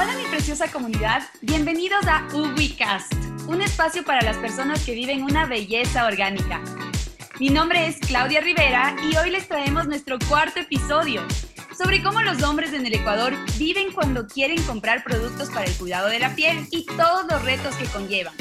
Hola mi preciosa comunidad, bienvenidos a UbiCast, un espacio para las personas que viven una belleza orgánica. Mi nombre es Claudia Rivera y hoy les traemos nuestro cuarto episodio sobre cómo los hombres en el Ecuador viven cuando quieren comprar productos para el cuidado de la piel y todos los retos que conllevan.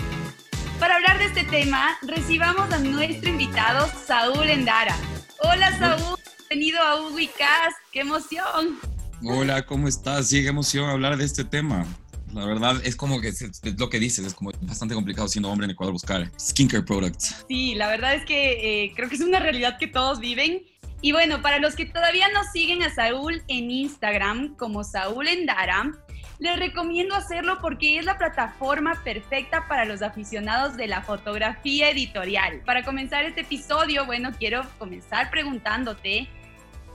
Para hablar de este tema, recibamos a nuestro invitado Saúl Endara. Hola Saúl, bienvenido a UbiCast, qué emoción. Hola, ¿cómo estás? Sí, qué emoción hablar de este tema. La verdad es como que es, lo que dices, es como bastante complicado siendo hombre en Ecuador buscar skincare products. Sí, la verdad es que eh, creo que es una realidad que todos viven. Y bueno, para los que todavía no siguen a Saúl en Instagram como Saúl Endara, les recomiendo hacerlo porque es la plataforma perfecta para los aficionados de la fotografía editorial. Para comenzar este episodio, bueno, quiero comenzar preguntándote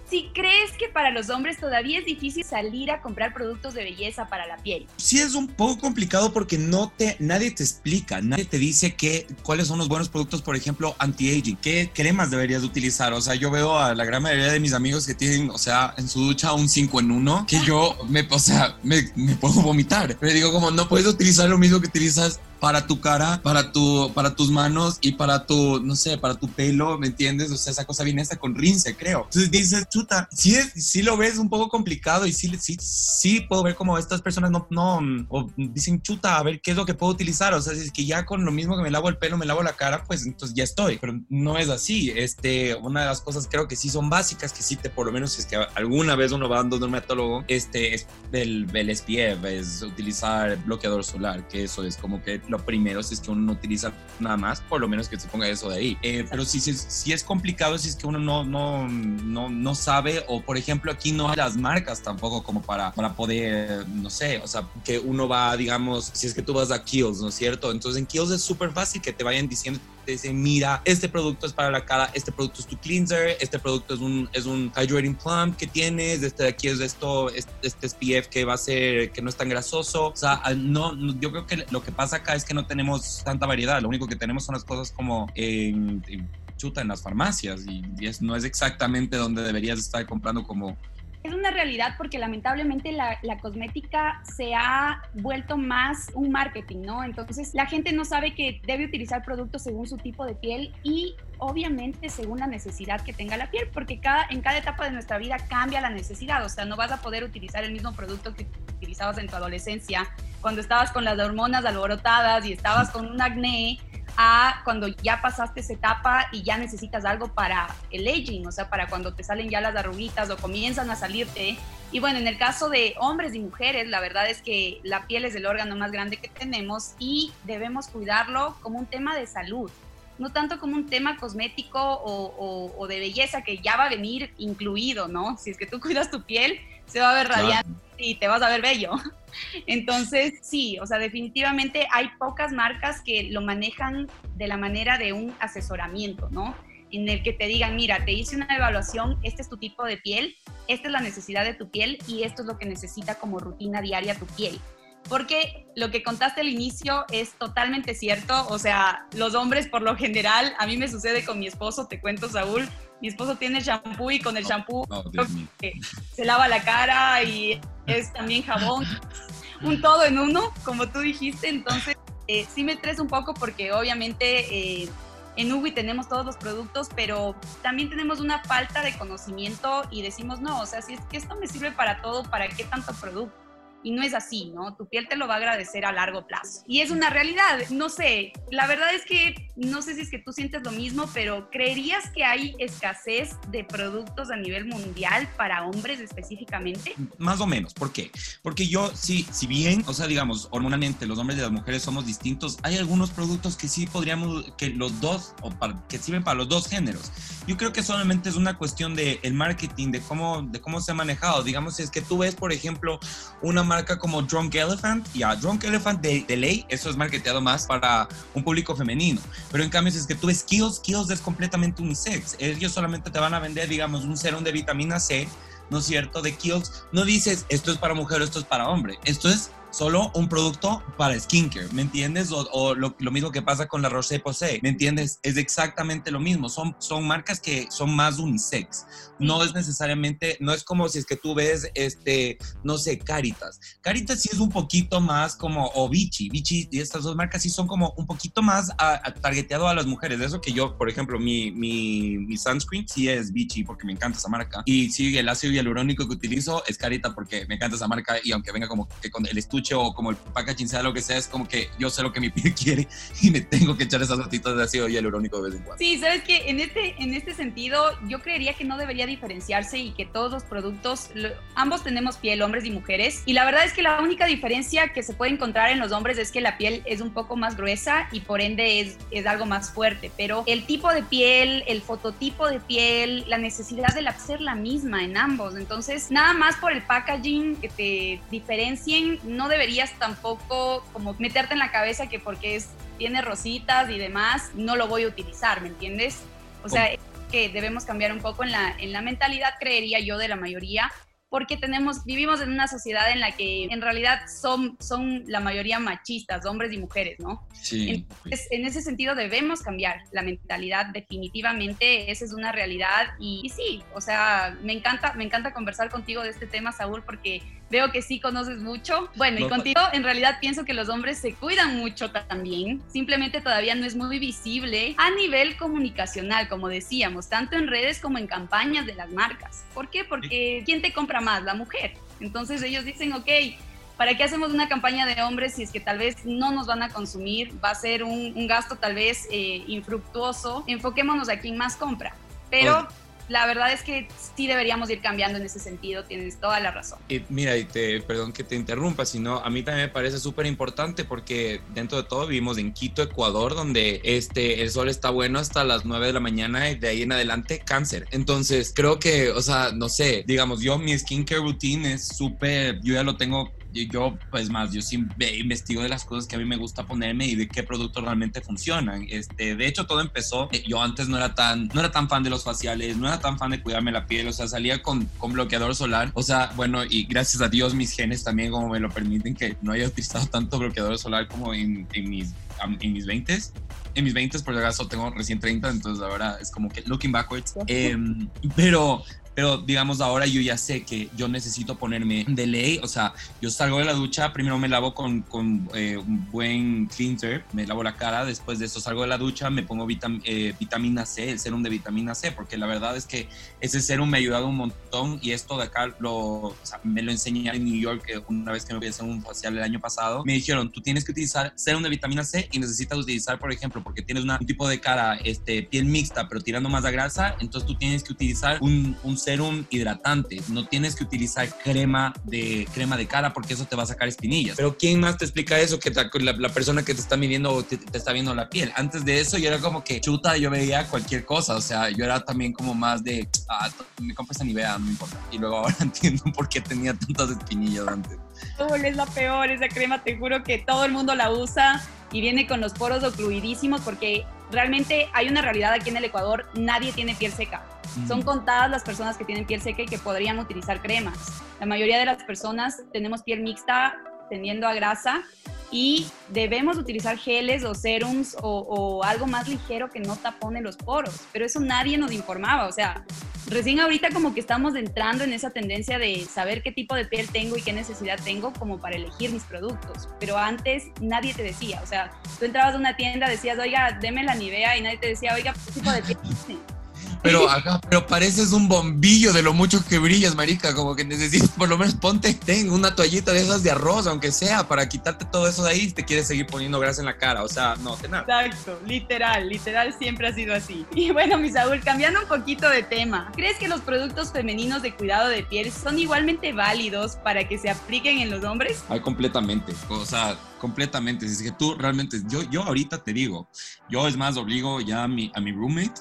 si crees que para los hombres todavía es difícil salir a comprar productos de belleza para la piel. Sí es un poco complicado porque no te, nadie te explica, nadie te dice que, cuáles son los buenos productos, por ejemplo, anti-aging, qué cremas deberías utilizar. O sea, yo veo a la gran mayoría de mis amigos que tienen, o sea, en su ducha un 5 en 1, que yo, me, o sea, me, me puedo vomitar. Pero digo, como no puedes utilizar lo mismo que utilizas para tu cara, para, tu, para tus manos y para tu, no sé, para tu pelo, ¿me entiendes? O sea, esa cosa viene hasta con rince, creo. Entonces dices, chuta, sí, sí lo ves un poco complicado y sí, sí, sí puedo ver como estas personas no, no, o dicen, chuta, a ver qué es lo que puedo utilizar. O sea, si es que ya con lo mismo que me lavo el pelo, me lavo la cara, pues entonces ya estoy. Pero no es así. Este, una de las cosas creo que sí son básicas, que sí te, por lo menos, si es que alguna vez uno va dando un dermatólogo, este, es el, el SPF, es utilizar bloqueador solar, que eso es como que lo primero si es que uno no utiliza nada más, por lo menos que se ponga eso de ahí. Eh, pero si, si, si, es complicado, si es que uno no, no, no, no sabe, o por ejemplo aquí no hay las marcas tampoco como para, para poder, no sé, o sea, que uno va, digamos, si es que tú vas a Kiehl's, ¿no es cierto? Entonces en Kiehl's es súper fácil que te vayan diciendo te dicen, mira, este producto es para la cara, este producto es tu cleanser, este producto es un, es un hydrating plump que tienes, este de aquí es esto, este, SPF que va a ser, que no es tan grasoso. O sea, no, yo creo que lo que pasa acá es que no tenemos tanta variedad, lo único que tenemos son las cosas como en, chuta en las farmacias y, es, no es exactamente donde deberías estar comprando como es una realidad porque lamentablemente la, la, cosmética se ha vuelto más un marketing, ¿no? Entonces la gente no sabe que debe utilizar productos según su tipo de piel y obviamente según la necesidad que tenga la piel, porque cada, en cada etapa de nuestra vida cambia la necesidad, o sea, no vas a poder utilizar el mismo producto que utilizabas en tu adolescencia, cuando estabas con las hormonas alborotadas y estabas con un acné a cuando ya pasaste esa etapa y ya necesitas algo para el aging, o sea, para cuando te salen ya las arruguitas o comienzan a salirte. Y bueno, en el caso de hombres y mujeres, la verdad es que la piel es el órgano más grande que tenemos y debemos cuidarlo como un tema de salud, no tanto como un tema cosmético o, de belleza que ya va a venir incluido, ¿no? Si es que tú cuidas tu piel, se va a ver radiante y te vas a ver bello. Entonces, sí, o sea, definitivamente hay pocas marcas que lo manejan de la manera de un asesoramiento, ¿no? En el que te digan, mira, te hice una evaluación, este es tu tipo de piel, esta es la necesidad de tu piel y esto es lo que necesita como rutina diaria tu piel. Porque lo que contaste al inicio es totalmente cierto, o sea, los hombres por lo general, a mí me sucede con mi esposo, te cuento Saúl, mi esposo tiene shampoo y con el shampoo se lava la cara y es también jabón, un todo en uno, como tú dijiste, entonces eh, sí me estresa un poco porque obviamente eh, en Ubi tenemos todos los productos, pero también tenemos una falta de conocimiento y decimos, no, o sea, si es que esto me sirve para todo, ¿para qué tanto producto? Y no es así, ¿no? Tu piel te lo va a agradecer a largo plazo. Y es una realidad, no sé, la verdad es que no sé si es que tú sientes lo mismo, pero ¿creerías que hay escasez de productos a nivel mundial para hombres específicamente? Más o menos, ¿por qué? Porque yo, sí, si bien, o sea, digamos, hormonalmente los hombres y las mujeres somos distintos, hay algunos productos que sí podríamos, que los dos, o que sirven para los dos géneros. Yo creo que solamente es una cuestión de el marketing, de cómo, de cómo se ha manejado. Digamos, es que tú ves, por ejemplo, una marca como Drunk Elephant, ya, Drunk Elephant de, de ley, eso es marketeado más para un público femenino. Pero en cambio, si es que tú ves Kills, Kills es completamente unisex. Ellos solamente te van a vender, digamos, un serum de vitamina C, ¿no es cierto? De Kills. No dices, esto es para mujer, esto es para hombre. Esto es solo un producto para skincare, ¿me entiendes? O, lo, mismo que pasa con la Roche-Posay, ¿me entiendes? Es exactamente lo mismo, son, son marcas que son más unisex, no es necesariamente, no es como si es que tú ves, este, no sé, Caritas. Caritas sí es un poquito más como, o Vichy, Vichy y estas dos marcas sí son como un poquito más a, targeteado a las mujeres, de eso que yo, por ejemplo, mi, mi, mi sunscreen sí es Vichy porque me encanta esa marca, y sí, el ácido hialurónico que utilizo es Carita porque me encanta esa marca y aunque venga como que con el estuche o como el packaging sea lo que sea, es como que yo sé lo que mi piel quiere y me tengo que echar esas gotitas de ácido hialurónico de vez en cuando. Sí, sabes que en este, en este sentido yo creería que no debería diferenciarse y que todos los productos, ambos tenemos piel, hombres y mujeres, y la verdad es que la única diferencia que se puede encontrar en los hombres es que la piel es un poco más gruesa y por ende es, es algo más fuerte, pero el tipo de piel, el fototipo de piel, la necesidad de ser la misma en ambos, entonces nada más por el packaging que te diferencien, no deberías tampoco como meterte en la cabeza que porque es, tiene rositas y demás, no lo voy a utilizar, ¿me entiendes? O sea, que debemos cambiar un poco en la, en la mentalidad, creería yo, de la mayoría, porque tenemos, vivimos en una sociedad en la que en realidad son, son la mayoría machistas, hombres y mujeres, ¿no? Sí. Entonces, en ese sentido debemos cambiar la mentalidad, definitivamente, esa es una realidad y, sí, o sea, me encanta, me encanta conversar contigo de este tema, Saúl, porque veo que sí conoces mucho. Bueno, y contigo en realidad pienso que los hombres se cuidan mucho también, simplemente todavía no es muy visible a nivel comunicacional, como decíamos, tanto en redes como en campañas de las marcas. ¿Por qué? Porque ¿quién te compra más? La mujer. Entonces ellos dicen, ok, ¿para qué hacemos una campaña de hombres si es que tal vez no nos van a consumir? Va a ser un, gasto tal vez eh, infructuoso. Enfoquémonos a quien más compra. Pero la verdad es que sí deberíamos ir cambiando en ese sentido, tienes toda la razón. Y mira, y te, perdón que te interrumpa, sino a mí también me parece súper importante porque dentro de todo vivimos en Quito, Ecuador, donde este, el sol está bueno hasta las 9 de la mañana y de ahí en adelante cáncer. Entonces, creo que, o sea, no sé, digamos, yo mi skincare routine es súper, yo ya lo tengo yo, pues más, yo sí investigo de las cosas que a mí me gusta ponerme y de qué productos realmente funcionan. Este, de hecho, todo empezó, eh, yo antes no era tan, no era tan fan de los faciales, no era tan fan de cuidarme la piel, o sea, salía con, con bloqueador solar, o sea, bueno, y gracias a Dios mis genes también como me lo permiten que no haya utilizado tanto bloqueador solar como en, en mis, en mis 20 en mis 20 por si acaso tengo recién 30, entonces ahora es como que looking backwards. Em, pero pero digamos ahora yo ya sé que yo necesito ponerme de ley, o sea, yo salgo de la ducha, primero me lavo con, con eh, un buen cleanser, me lavo la cara, después de eso salgo de la ducha, me pongo eh, vitamina C, el serum de vitamina C, porque la verdad es que ese serum me ha ayudado un montón y esto de acá lo, o sea, me lo enseñé en New York eh, una vez que me fui a hacer un facial el año pasado, me dijeron, tú tienes que utilizar serum de vitamina C y necesitas utilizar, por ejemplo, porque tienes un tipo de cara, este, piel mixta, pero tirando más a grasa, entonces tú tienes que utilizar un, un serum hidratante. No tienes que utilizar crema de, crema de cara porque eso te va a sacar espinillas. Pero ¿quién más te explica eso que la, la persona que te está midiendo te, te, está viendo la piel? Antes de eso yo era como que chuta, yo veía cualquier cosa. O sea, yo era también como más de, ah, me compro esa Nivea, no importa. Y luego ahora entiendo por qué tenía tantas espinillas antes. es la peor, esa crema, te juro que todo el mundo la usa y viene con los poros ocluidísimos porque realmente hay una realidad aquí en el Ecuador, nadie tiene piel seca. Son contadas las personas que tienen piel seca y que podrían utilizar cremas. La mayoría de las personas tenemos piel mixta tendiendo a grasa y debemos utilizar geles o serums o, algo más ligero que no tapone los poros, pero eso nadie nos informaba, o sea, recién ahorita como que estamos entrando en esa tendencia de saber qué tipo de piel tengo y qué necesidad tengo como para elegir mis productos, pero antes nadie te decía, o sea, tú entrabas a una tienda, decías, oiga, deme la Nivea y nadie te decía, oiga, ¿qué tipo de piel pero, acá, pero pareces un bombillo de lo mucho que brillas, marica. Como que necesitas, por lo menos ponte, ten una toallita de esas de arroz, aunque sea, para quitarte todo eso de ahí si te quieres seguir poniendo grasa en la cara. O sea, no, te nada. Exacto, literal, literal siempre ha sido así. Y bueno, mi Saúl, cambiando un poquito de tema, ¿crees que los productos femeninos de cuidado de piel son igualmente válidos para que se apliquen en los hombres? Ay, completamente. O sea, completamente. Si es que tú realmente, yo, yo ahorita te digo, yo es más obligo ya a mi, a mi roommate,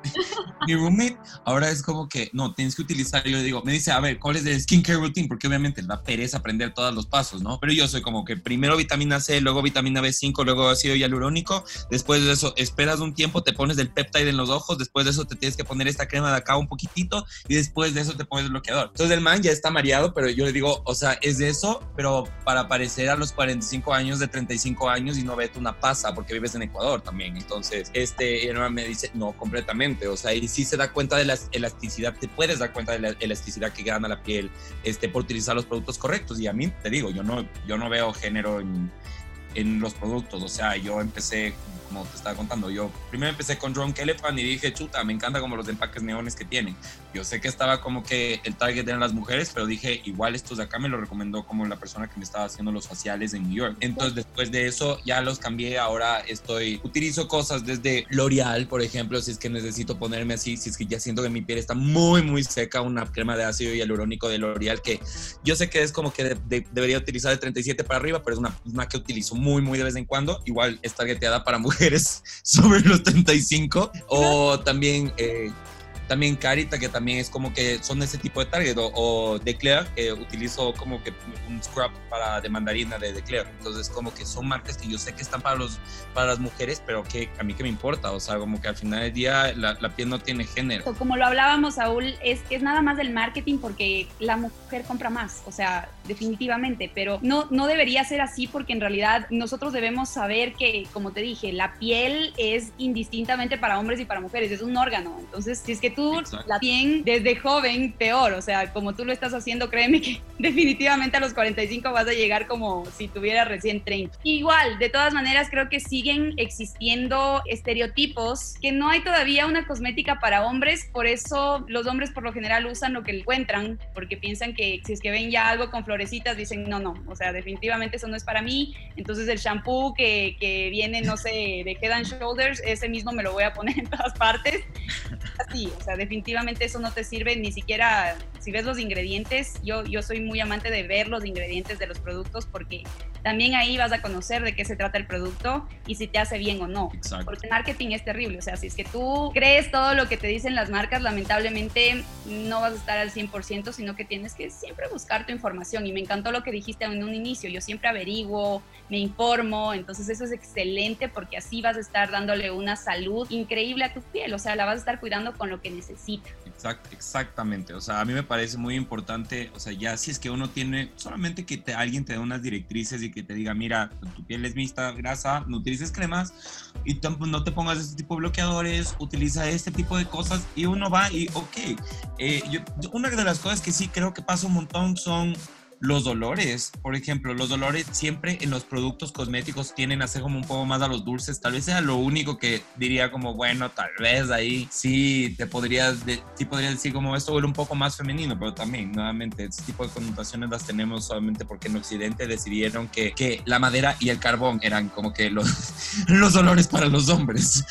mi roommate ahora es como que, no, tienes que utilizar, yo le digo, me dice, a ver, ¿cuál es el skincare routine? Porque obviamente da pereza aprender todos los pasos, ¿no? Pero yo soy como que primero vitamina C, luego vitamina B5, luego ácido hialurónico, después de eso esperas un tiempo, te pones del peptide en los ojos, después de eso te tienes que poner esta crema de acá un poquitito y después de eso te pones el bloqueador. Entonces el man ya está mareado, pero yo le digo, o sea, es de eso, pero para parecer a los 45 años de 35 años y no vete una pasa porque vives en Ecuador también. Entonces, este, y me dice, no, completamente, o sea, y sí se da cuenta de la elasticidad, te puedes dar cuenta de la elasticidad que gana la piel este, por utilizar los productos correctos. Y a mí, te digo, yo no, yo no veo género en, en los productos, o sea, yo empecé como te estaba contando, yo primero empecé con Drone Elephant y dije, chuta, me encanta como los empaques neones que tienen. Yo sé que estaba como que el target eran las mujeres, pero dije, igual estos de acá me lo recomendó como la persona que me estaba haciendo los faciales en New York. Entonces, después de eso, ya los cambié. Ahora estoy, utilizo cosas desde L'Oreal, por ejemplo, si es que necesito ponerme así, si es que ya siento que mi piel está muy, muy seca, una crema de ácido hialurónico de L'Oreal que yo sé que es como que debería utilizar de 37 para arriba, pero es una, una que utilizo muy, muy de vez en cuando. Igual es targeteada para mujeres sobre los 35 o también eh, también Carita, que también es como que son ese tipo de target, o, Declare, que utilizo como que un scrub para de mandarina de Declare. Entonces, como que son marcas que yo sé que están para, los, para las mujeres, pero que a mí que me importa, o sea, como que al final del día la, la piel no tiene género. Como lo hablábamos, Saúl, es es nada más del marketing porque la mujer compra más, o sea, definitivamente, pero no, no debería ser así porque en realidad nosotros debemos saber que, como te dije, la piel es indistintamente para hombres y para mujeres, es un órgano. Entonces, si es que tú la tienes desde joven, peor. O sea, como tú lo estás haciendo, créeme que definitivamente a los 45 vas a llegar como si tuvieras recién 30. Igual, de todas maneras, creo que siguen existiendo estereotipos que no hay todavía una cosmética para hombres, por eso los hombres por lo general usan lo que encuentran, porque piensan que si es que ven ya algo con florecitas, dicen, no, no, o sea, definitivamente eso no es para mí. Entonces el shampoo que, que viene, no sé, de Head and Shoulders, ese mismo me lo voy a poner en todas partes. Así, o sea, definitivamente eso no te sirve ni siquiera si ves los ingredientes. Yo, yo soy muy amante de ver los ingredientes de los productos porque también ahí vas a conocer de qué se trata el producto y si te hace bien o no. Exacto. Porque marketing es terrible. O sea, si es que tú crees todo lo que te dicen las marcas, lamentablemente no vas a estar al 100%, sino que tienes que siempre buscar tu información. Y me encantó lo que dijiste en un inicio. Yo siempre averiguo, me informo. Entonces eso es excelente porque así vas a estar dándole una salud increíble a tu piel. O sea, la vas a estar cuidando con lo que necesita. Exact, exactamente. O sea, a mí me parece muy importante. O sea, ya si es que uno tiene solamente que te, alguien te dé unas directrices y que te diga, mira, tu piel es mixta, grasa, no utilices cremas y no te pongas este tipo de bloqueadores, utiliza este tipo de cosas y uno va y, ok, eh, una de las cosas que sí creo que pasa un montón son los dolores, por ejemplo, los dolores siempre en los productos cosméticos tienen a como un poco más a los dulces. Tal vez sea lo único que diría como, bueno, tal vez ahí sí te podrías, sí podrías decir como esto huele un poco más femenino, pero también, nuevamente, este tipo de connotaciones las tenemos solamente porque en Occidente decidieron que, que la madera y el carbón eran como que los, los dolores para los hombres.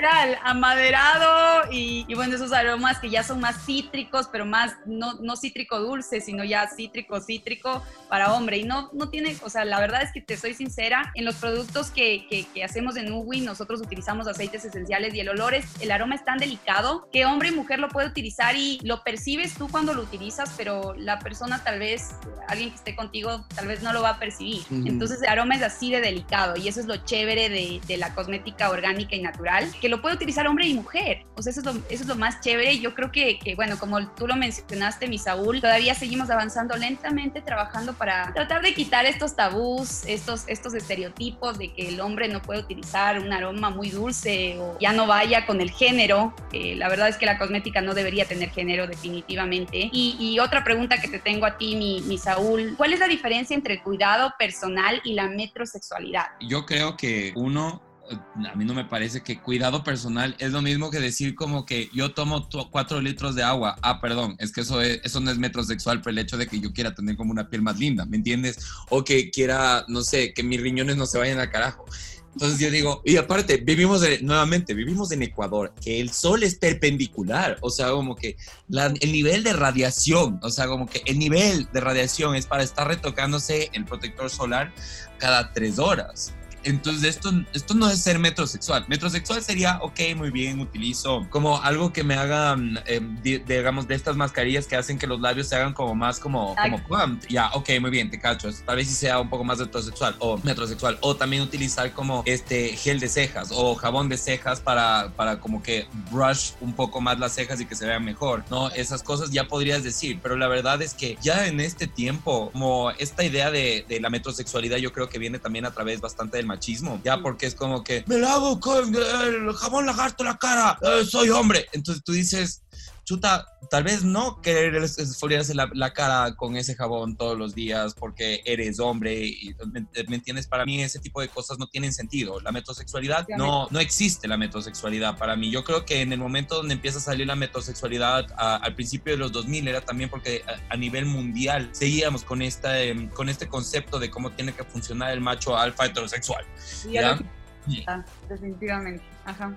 Literal, amaderado y, y bueno, esos aromas que ya son más cítricos, pero más, no, no cítrico dulce, sino ya cítrico cítrico para hombre. Y no, no tiene, o sea, la verdad es que te soy sincera, en los productos que, que, hacemos en Uwi, nosotros utilizamos aceites esenciales y el olor es, el aroma es tan delicado que hombre y mujer lo puede utilizar y lo percibes tú cuando lo utilizas, pero la persona tal vez, alguien que esté contigo, tal vez no lo va a percibir. Entonces el aroma es así de delicado y eso es lo chévere de, de, la cosmética orgánica y natural, que lo puede utilizar hombre y mujer. O sea, eso es lo, más chévere. Yo creo que, bueno, como tú lo mencionaste, mi Saúl, todavía seguimos avanzando lentamente trabajando para tratar de quitar estos tabús, estos, estos estereotipos de que el hombre no puede utilizar un aroma muy dulce o ya no vaya con el género. la verdad es que la cosmética no debería tener género definitivamente. Y, otra pregunta que te tengo a ti, mi, mi Saúl, ¿cuál es la diferencia entre el cuidado personal y la metrosexualidad? Yo creo que uno a mí no me parece que cuidado personal es lo mismo que decir como que yo tomo cuatro litros de agua. Ah, perdón, es que eso, eso no es metrosexual por el hecho de que yo quiera tener como una piel más linda, ¿me entiendes? O que quiera, no sé, que mis riñones no se vayan al carajo. Entonces yo digo, y aparte, vivimos nuevamente, vivimos en Ecuador, que el sol es perpendicular, o sea, como que el nivel de radiación, o sea, como que el nivel de radiación es para estar retocándose el protector solar cada tres horas Entonces, esto, esto no es ser metrosexual. Metrosexual sería, ok, muy bien, utilizo como algo que me haga, eh, digamos, de estas mascarillas que hacen que los labios se hagan como más como, como Ya, ok, muy bien, te cacho. Tal vez si sea un poco más heterosexual o metrosexual. O también utilizar como este gel de cejas o jabón de cejas para, para como que brush un poco más las cejas y que se vean mejor, ¿no? Esas cosas ya podrías decir, pero la verdad es que ya en este tiempo, como esta idea de, de la metrosexualidad, yo creo que viene también a través bastante del machismo, ya porque es como que me lavo con el jabón lagarto la cara, eh, soy hombre. Entonces tú dices, chuta, tal vez no querer esfoliarse la, la, cara con ese jabón todos los días porque eres hombre y ¿me, entiendes? Para mí ese tipo de cosas no tienen sentido. La metrosexualidad no, no existe la metrosexualidad para mí. Yo creo que en el momento donde empieza a salir la metrosexualidad al principio de los 2000 era también porque a, nivel mundial seguíamos con, esta, em, con este concepto de cómo tiene que funcionar el macho alfa heterosexual. ¿ya? Definitivamente.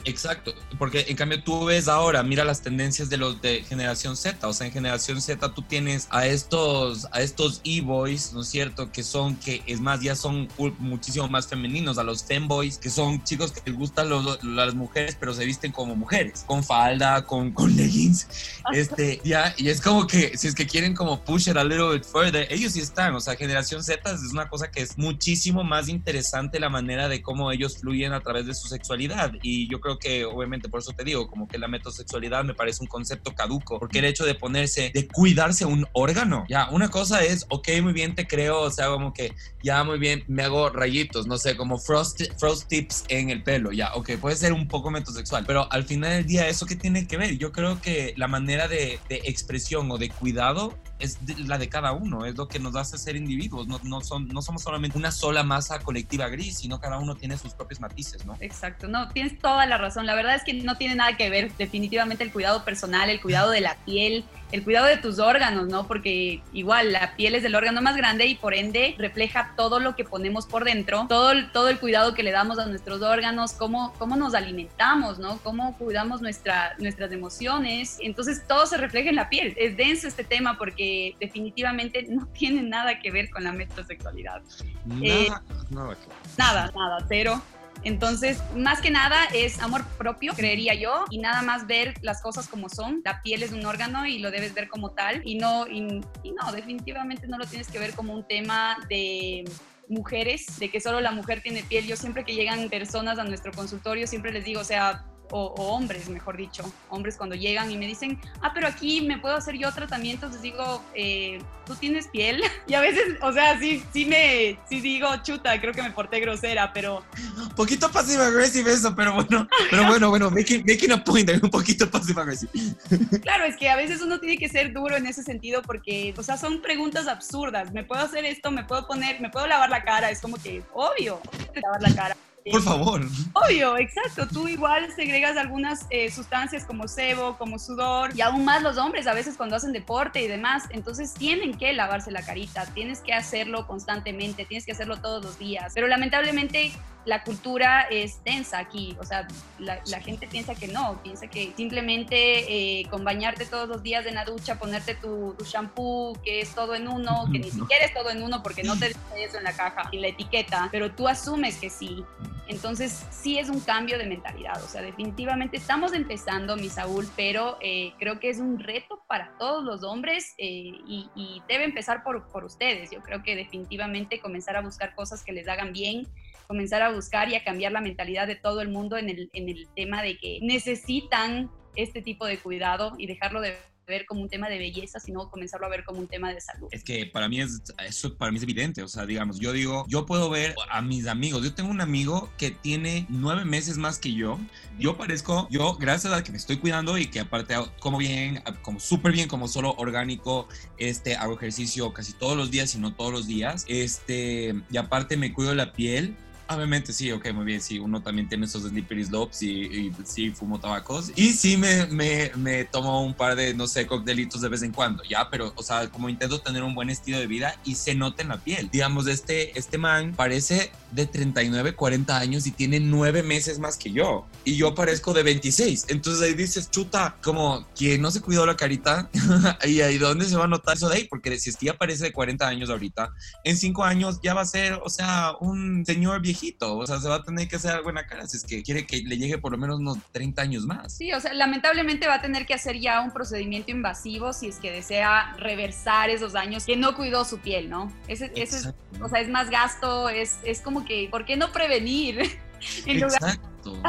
Exacto, porque en cambio tú ves ahora, mira las tendencias de los de generación Z, o sea, en generación Z tú tienes a estos a estos e-boys, ¿no es cierto? Que son que es más ya son muchísimo más femeninos, a los femboys, que son chicos que les gustan las mujeres, pero se visten como mujeres, con falda, con, con leggings, este, ya, y es como que si es que quieren como push it a little bit further, ellos sí están, o sea, generación Z es una cosa que es muchísimo más interesante la manera de cómo ellos fluyen a través de su sexualidad y yo creo que obviamente por eso te digo, como que la metrosexualidad me parece un concepto caduco, porque el hecho de ponerse, de cuidarse un órgano, ya, una cosa es, ok, muy bien, te creo, o sea, como que ya muy bien, me hago rayitos, no sé, como frost, frost tips en el pelo, ya, ok, puede ser un poco metrosexual, pero al final del día, ¿eso qué tiene que ver? Yo creo que la manera de, de expresión o de cuidado es la de cada uno, es lo que nos hace ser individuos, no, no, son, no somos solamente una sola masa colectiva gris, sino cada uno tiene sus propios matices, ¿no? Exacto, no, tienes toda la razón, la verdad es que no tiene nada que ver definitivamente el cuidado personal, el cuidado de la piel, el cuidado de tus órganos, ¿no? Porque igual la piel es el órgano más grande y por ende refleja todo lo que ponemos por dentro, todo, todo el cuidado que le damos a nuestros órganos, cómo, cómo nos alimentamos, ¿no? Cómo cuidamos nuestra, nuestras emociones. Entonces todo se refleja en la piel. Es denso este tema porque definitivamente no tiene nada que ver con la metrosexualidad. Nada, eh, nada, nada, nada, cero. Entonces, más que nada es amor propio, creería yo, y nada más ver las cosas como son. La piel es un órgano y lo debes ver como tal, y no, y, no, definitivamente no lo tienes que ver como un tema de mujeres, de que solo la mujer tiene piel. Yo siempre que llegan personas a nuestro consultorio, siempre les digo, o sea, o, hombres, mejor dicho, hombres cuando llegan y me dicen, ah, pero aquí me puedo hacer yo tratamientos, les digo, eh, ¿tú tienes piel? Y a veces, o sea, sí, sí me, sí digo, chuta, creo que me porté grosera, pero... Poquito pasiva agresiva eso, pero bueno, pero bueno, bueno, making, making a point, un poquito pasiva agresiva. Claro, es que a veces uno tiene que ser duro en ese sentido porque, o sea, son preguntas absurdas, ¿me puedo hacer esto? ¿Me puedo poner, me puedo lavar la cara? Es como que, obvio, lavar la cara. Por favor. Obvio, exacto. Tú igual segregas algunas eh, sustancias como sebo, como sudor, y aún más los hombres a veces cuando hacen deporte y demás. Entonces tienen que lavarse la carita, tienes que hacerlo constantemente, tienes que hacerlo todos los días. Pero lamentablemente la cultura es densa aquí, o sea, la, gente piensa que no, piensa que simplemente eh, con bañarte todos los días en la ducha, ponerte tu, shampoo, que es todo en uno, que ni siquiera es todo en uno porque no te dice eso en la caja, y la etiqueta, pero tú asumes que sí. Entonces, sí es un cambio de mentalidad, o sea, definitivamente estamos empezando, mi Saúl, pero eh, creo que es un reto para todos los hombres eh, y, debe empezar por, por ustedes. Yo creo que definitivamente comenzar a buscar cosas que les hagan bien, comenzar a buscar y a cambiar la mentalidad de todo el mundo en el, en el tema de que necesitan este tipo de cuidado y dejarlo de ver como un tema de belleza, sino comenzarlo a ver como un tema de salud. Es que para mí es, eso para mí es evidente, o sea, digamos, yo digo, yo puedo ver a mis amigos, yo tengo un amigo que tiene nueve meses más que yo, yo parezco, yo gracias a que me estoy cuidando y que aparte como bien, como súper bien, como solo orgánico, este, hago ejercicio casi todos los días y no todos los días, este, y aparte me cuido la piel, Obviamente sí, ok, muy bien, sí, uno también tiene esos slippery slopes y, y sí fumo tabacos. Y sí me, me, me, tomo un par de, no sé, coctelitos de vez en cuando, ya, pero, o sea, como intento tener un buen estilo de vida y se nota en la piel. Digamos, este, este man parece de 39, 40 años y tiene nueve meses más que yo. Y yo parezco de 26. Entonces ahí dices, chuta, como que no se cuidó la carita. y ahí, ¿dónde se va a notar eso de ahí? Porque si es que ya parece de 40 años ahorita, en cinco años ya va a ser, o sea, un señor viejito o sea, se va a tener que hacer algo en la cara si es que quiere que le llegue por lo menos unos 30 años más. Sí, o sea, lamentablemente va a tener que hacer ya un procedimiento invasivo si es que desea reversar esos daños que no cuidó su piel, ¿no? Ese, es, o sea, es más gasto, es, es como que, ¿por qué no prevenir? en lugar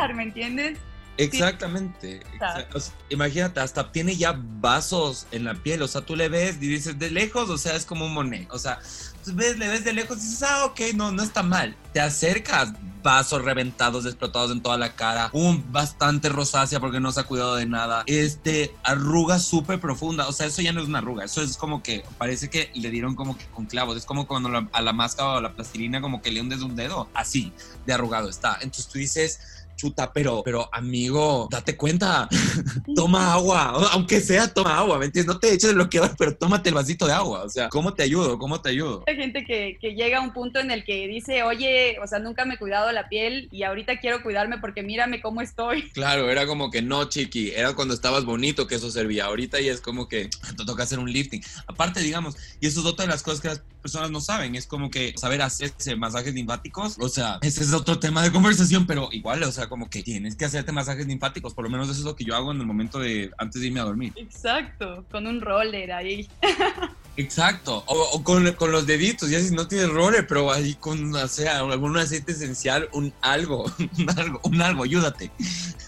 de ¿me entiendes? Exactamente. imagínate, hasta tiene ya vasos en la piel. O sea, tú le ves y dices de lejos, o sea, es como un monet. O sea, ves, le ves de lejos y dices, ah, ok, no, no está mal. Te acercas, vasos reventados, explotados en toda la cara, un bastante rosácea porque no se ha cuidado de nada. Este, arruga súper profunda. O sea, eso ya no es una arruga. Eso es como que parece que le dieron como que con clavos. Es como cuando a la máscara o a la plastilina como que le hundes un dedo. Así de arrugado está. Entonces tú dices chuta, pero, pero amigo, date cuenta, toma agua, aunque sea toma agua, ¿me entiendes? No te eches de bloqueador, pero tómate el vasito de agua, o sea, ¿cómo te ayudo? ¿Cómo te ayudo? Hay gente que, que llega a un punto en el que dice, oye, o sea, nunca me he cuidado la piel y ahorita quiero cuidarme porque mírame cómo estoy. Claro, era como que no, chiqui, era cuando estabas bonito que eso servía, ahorita ya es como que te toca hacer un lifting. Aparte, digamos, y eso es otra de las cosas que las personas no saben, es como que saber hacerse masajes linfáticos, o sea, ese es otro tema de conversación, pero igual, o sea, como que tienes que hacerte masajes linfáticos, por lo menos eso es lo que yo hago en el momento de antes de irme a dormir. Exacto, con un roller ahí. Exacto, o, con, con, los deditos, ya si no tienes roller, pero ahí con, o sea, algún aceite esencial, un algo, un algo, un algo, ayúdate.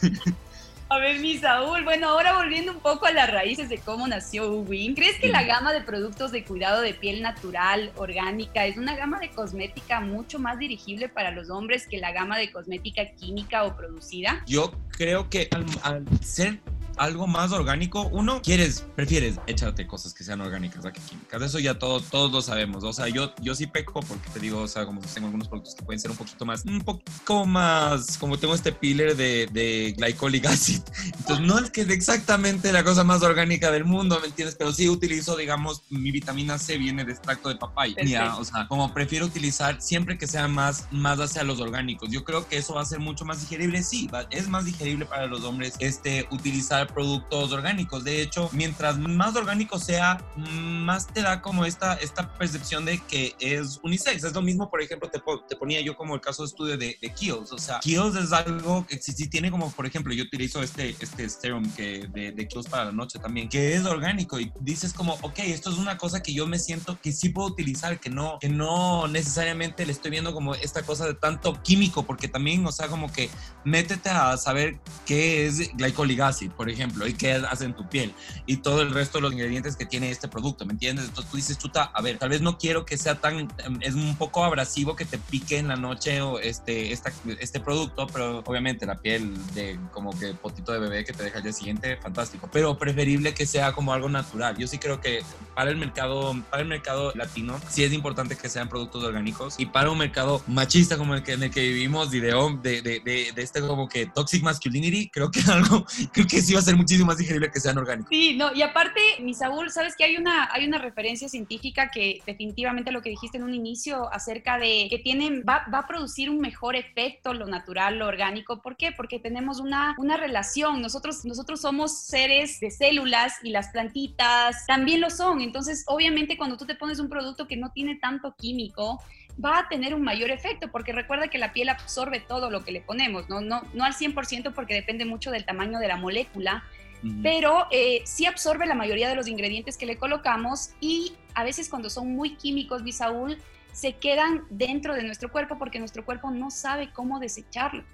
A ver, mi Saúl, bueno, ahora volviendo un poco a las raíces de cómo nació Uwin, ¿crees que la gama de productos de cuidado de piel natural, orgánica, es una gama de cosmética mucho más dirigible para los hombres que la gama de cosmética química o producida? Yo creo que al, al ser algo más orgánico, uno, quieres, prefieres echarte cosas que sean orgánicas a que químicas. Eso ya todo, todos lo sabemos. O sea, yo, yo sí peco porque te digo, o sea, como tengo algunos productos que pueden ser un poquito más, un poco más, como tengo este pillar de, de glycolic acid. Entonces, no es que es exactamente la cosa más orgánica del mundo, ¿me entiendes? Pero sí utilizo, digamos, mi vitamina C viene de extracto de papaya. o sea, como prefiero utilizar siempre que sea más, más hacia los orgánicos. Yo creo que eso va a ser mucho más digerible. Sí, es más digerible para los hombres este, utilizar productos orgánicos. De hecho, mientras más orgánico sea, más te da como esta, esta percepción de que es unisex. Es lo mismo, por ejemplo, te, te ponía yo como el caso de estudio de, de Kiehl's. O sea, Kiehl's es algo que si, tiene como, por ejemplo, yo utilizo este, este serum que, de, de Kiehl's para la noche también, que es orgánico y dices como, ok, esto es una cosa que yo me siento que sí puedo utilizar, que no, que no necesariamente le estoy viendo como esta cosa de tanto químico, porque también, o sea, como que métete a saber qué es glycolic acid, por ejemplo ejemplo, y qué hace en tu piel y todo el resto de los ingredientes que tiene este producto, ¿me entiendes? Entonces tú dices, chuta, a ver, tal vez no quiero que sea tan, es un poco abrasivo que te pique en la noche o este, esta, este producto, pero obviamente la piel de como que potito de bebé que te deja al día siguiente, fantástico, pero preferible que sea como algo natural. Yo sí creo que para el mercado, para el mercado latino, sí es importante que sean productos orgánicos y para un mercado machista como el que, en el que vivimos y de, de, de, de, este como que toxic masculinity, creo que algo, creo que sí va a ser muchísimo más digerible que sean orgánicos. Sí, no, y aparte, mi Saúl, sabes que hay una, hay una referencia científica que definitivamente lo que dijiste en un inicio acerca de que tienen, va, va a producir un mejor efecto lo natural, lo orgánico. ¿Por qué? Porque tenemos una, una relación. Nosotros, nosotros somos seres de células y las plantitas también lo son. Entonces, obviamente, cuando tú te pones un producto que no tiene tanto químico, va a tener un mayor efecto, porque recuerda que la piel absorbe todo lo que le ponemos, no, no, no al 100% porque depende mucho del tamaño de la molécula, pero eh, sí absorbe la mayoría de los ingredientes que le colocamos y a veces cuando son muy químicos, Bisaúl, se quedan dentro de nuestro cuerpo porque nuestro cuerpo no sabe cómo desecharlo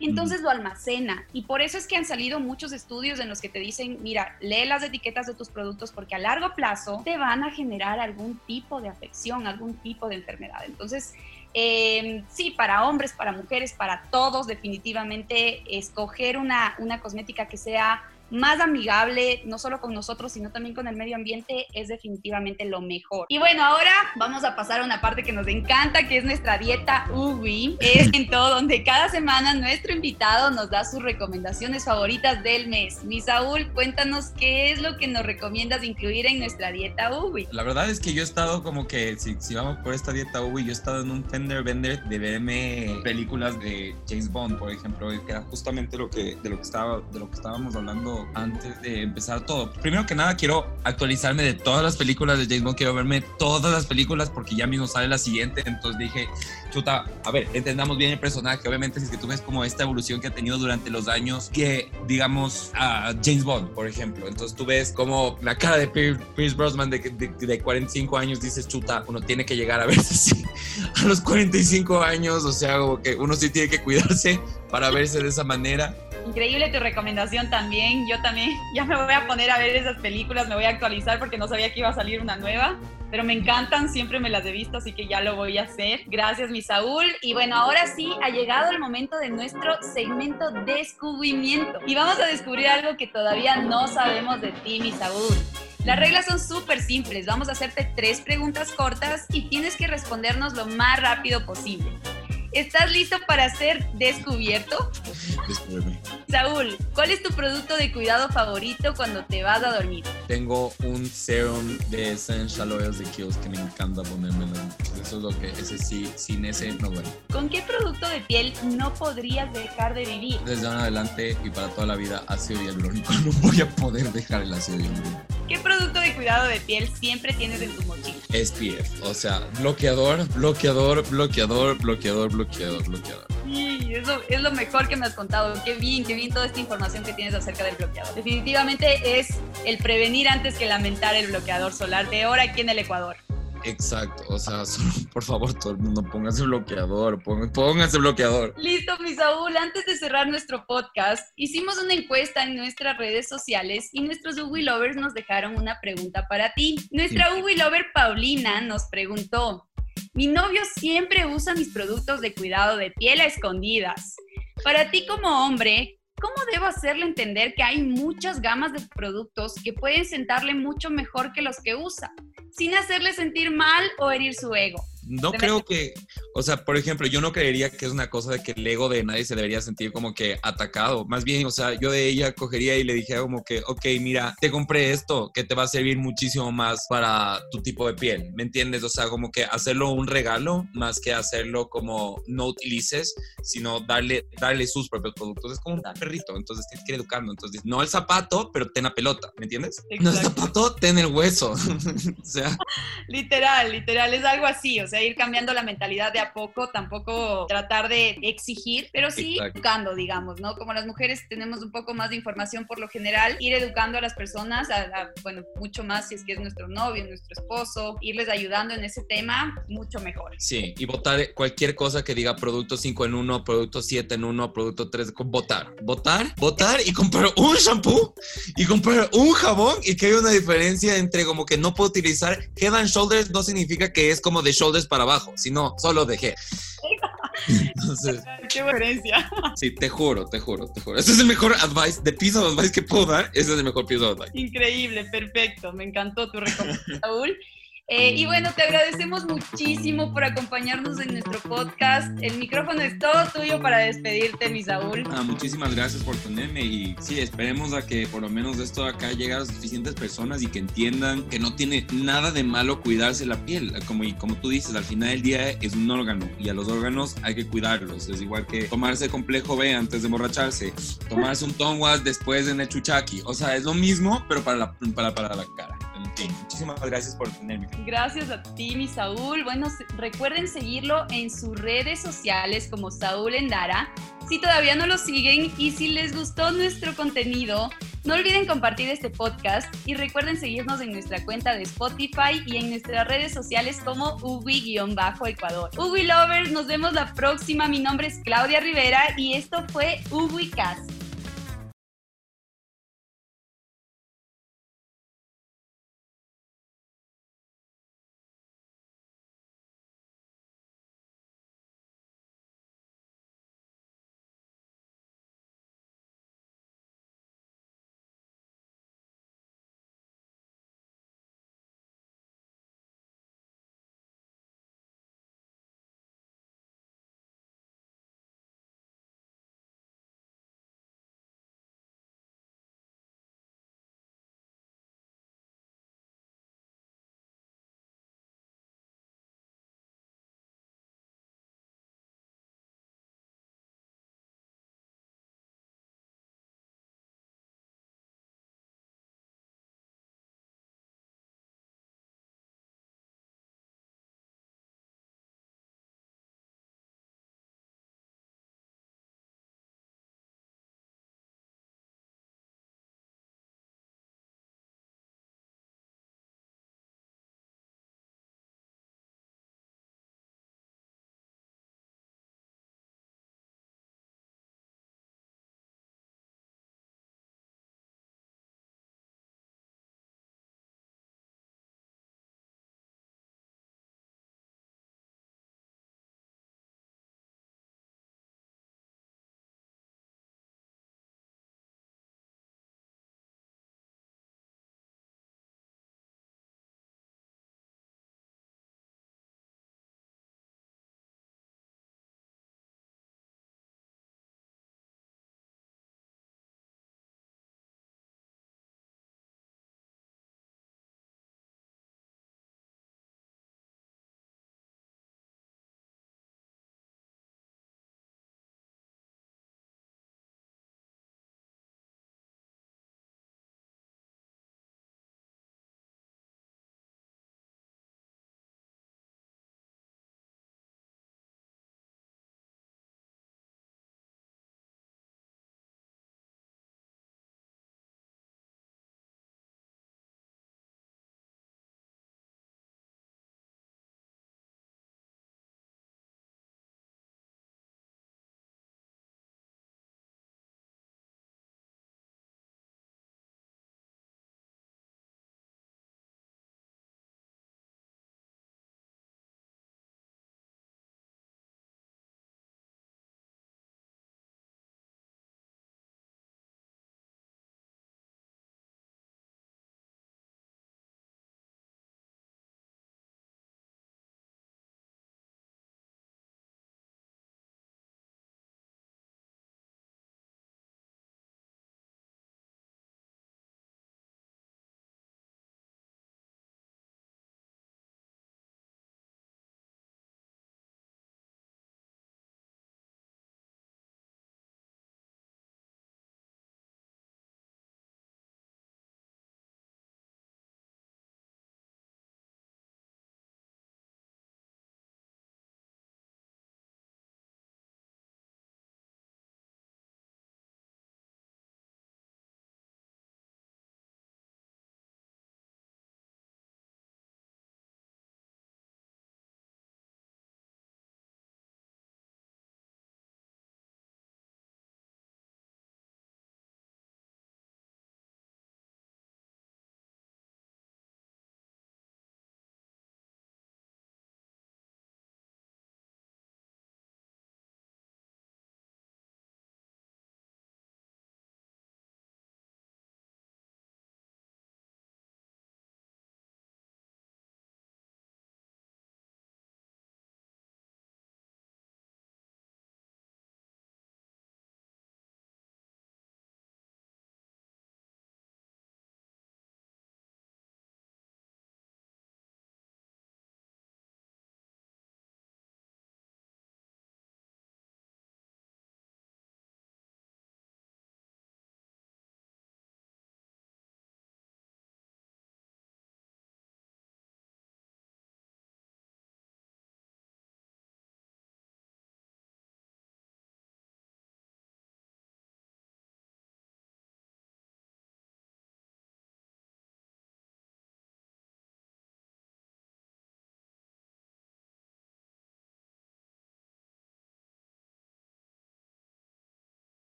entonces lo almacena. Y por eso es que han salido muchos estudios en los que te dicen, mira, lee las etiquetas de tus productos porque a largo plazo te van a generar algún tipo de afección, algún tipo de enfermedad. Entonces, em, sí, para hombres, para mujeres, para todos, definitivamente escoger una, una cosmética que sea más amigable, no solo con nosotros, sino también con el medio ambiente, es definitivamente lo mejor. Y bueno, ahora vamos a pasar a una parte que nos encanta, que es nuestra dieta UWI. Es en todo donde cada semana nuestro invitado nos da sus recomendaciones favoritas del mes. Mi Saúl, cuéntanos qué es lo que nos recomiendas incluir en nuestra dieta UWI. La verdad es que yo he estado como que, si, si vamos por esta dieta UWI, yo he estado en un fender vender de verme películas de James Bond, por ejemplo, que era justamente lo que, de, lo que estaba, de lo que estábamos hablando antes de empezar todo. Primero que nada, quiero actualizarme de todas las películas de James Bond. Quiero verme todas las películas porque ya mismo sale la siguiente. Entonces dije, chuta, a ver, entendamos bien el personaje. Obviamente, si es que tú ves como esta evolución que ha tenido durante los años, que digamos a James Bond, por ejemplo. Entonces tú ves como la cara de Pierce Brosnan de, de, 45 años, dices, chuta, uno tiene que llegar a verse así a los 45 años. O sea, como que uno sí tiene que cuidarse para verse de esa manera. Increíble tu recomendación también. Yo también ya me voy a poner a ver esas películas, me voy a actualizar porque no sabía que iba a salir una nueva. Pero me encantan, siempre me las he visto, así que ya lo voy a hacer. Gracias, mi Saúl. Y bueno, ahora sí ha llegado el momento de nuestro segmento descubrimiento. Y vamos a descubrir algo que todavía no sabemos de ti, mi Saúl. Las reglas son súper simples. Vamos a hacerte tres preguntas cortas y tienes que respondernos lo más rápido posible. ¿Estás listo para ser descubierto? Saúl, ¿cuál es tu producto de cuidado favorito cuando te vas a dormir? Tengo un serum de Essential Oils de Kiehl's que me encanta ponérmelo. Eso es lo que, ese sí, sin ese no duele. ¿Con qué producto de piel no podrías dejar de vivir? Desde ahora en adelante y para toda la vida, ácido hialurónico. No voy a poder dejar el ácido hialurónico. ¿Qué producto de cuidado de piel siempre tienes en tu mochila? SPF, o sea, bloqueador, bloqueador, bloqueador, bloqueador, bloqueador, bloqueador. Sí, eso es lo mejor que me has contado. Qué bien, qué bien toda esta información que tienes acerca del bloqueador. Definitivamente es el prevenir antes que lamentar el bloqueador solar de ahora aquí en el Ecuador. Exacto, o sea, solo, por favor, todo el mundo póngase bloqueador, póngase bloqueador. Listo, mi Saúl, antes de cerrar nuestro podcast, hicimos una encuesta en nuestras redes sociales y nuestros Ubi Lovers nos dejaron una pregunta para ti. Nuestra Ubi Lover Paulina nos preguntó, mi novio siempre usa mis productos de cuidado de piel a escondidas. Para ti como hombre, ¿cómo debo hacerle entender que hay muchas gamas de productos que pueden sentarle mucho mejor que los que usa? sin hacerle sentir mal o herir su ego. No creo que, o sea, por ejemplo, yo no creería que es una cosa de que el ego de nadie se debería sentir como que atacado. Más bien, o sea, yo de ella cogería y le dije como que, ok, mira, te compré esto que te va a servir muchísimo más para tu tipo de piel, ¿me entiendes? O sea, como que hacerlo un regalo más que hacerlo como no utilices, sino darle, darle sus propios productos. Es como un perrito, entonces tienes que ir educando. Entonces, no el zapato, pero ten la pelota, ¿me entiendes? No el zapato, ten el hueso. o sea. Literal, literal, es algo así, o sea ir cambiando la mentalidad de a poco, tampoco tratar de exigir, pero sí educando, digamos, ¿no? Como las mujeres tenemos un poco más de información por lo general, ir educando a las personas, a, bueno, mucho más si es que es nuestro novio, nuestro esposo, irles ayudando en ese tema, mucho mejor. Sí, y votar cualquier cosa que diga producto 5 en 1, producto 7 en 1, producto 3, votar, votar, votar y comprar un shampoo y comprar un jabón y que hay una diferencia entre como que no puedo utilizar Head and Shoulders no significa que es como de shoulders para abajo, sino solo dejé. Entonces, qué diferencia. Sí, te juro, te juro, te juro. Ese es el mejor advice, de piece of advice que puedo dar. Ese es el mejor piece of advice. Increíble, perfecto. Me encantó tu recomendación, Saúl. Eh, y bueno, te agradecemos muchísimo por acompañarnos en nuestro podcast. El micrófono es todo tuyo para despedirte, mi Saúl. Ah, muchísimas gracias por tenerme y sí, esperemos a que por lo menos esto acá llegue a suficientes personas y que entiendan que no tiene nada de malo cuidarse la piel. Como, y como tú dices, al final del día es un órgano y a los órganos hay que cuidarlos. Es igual que tomarse complejo B antes de emborracharse, tomarse un tonguas después de el chuchaki. O sea, es lo mismo, pero para la, para, para la cara muchísimas gracias por tenerme. Gracias a ti, mi Saúl. Bueno, recuerden seguirlo en sus redes sociales como Saúl Endara. Si todavía no lo siguen y si les gustó nuestro contenido, no olviden compartir este podcast y recuerden seguirnos en nuestra cuenta de Spotify y en nuestras redes sociales como Ubi-Ecuador. Ubi Lovers, nos vemos la próxima. Mi nombre es Claudia Rivera y esto fue UbiCast.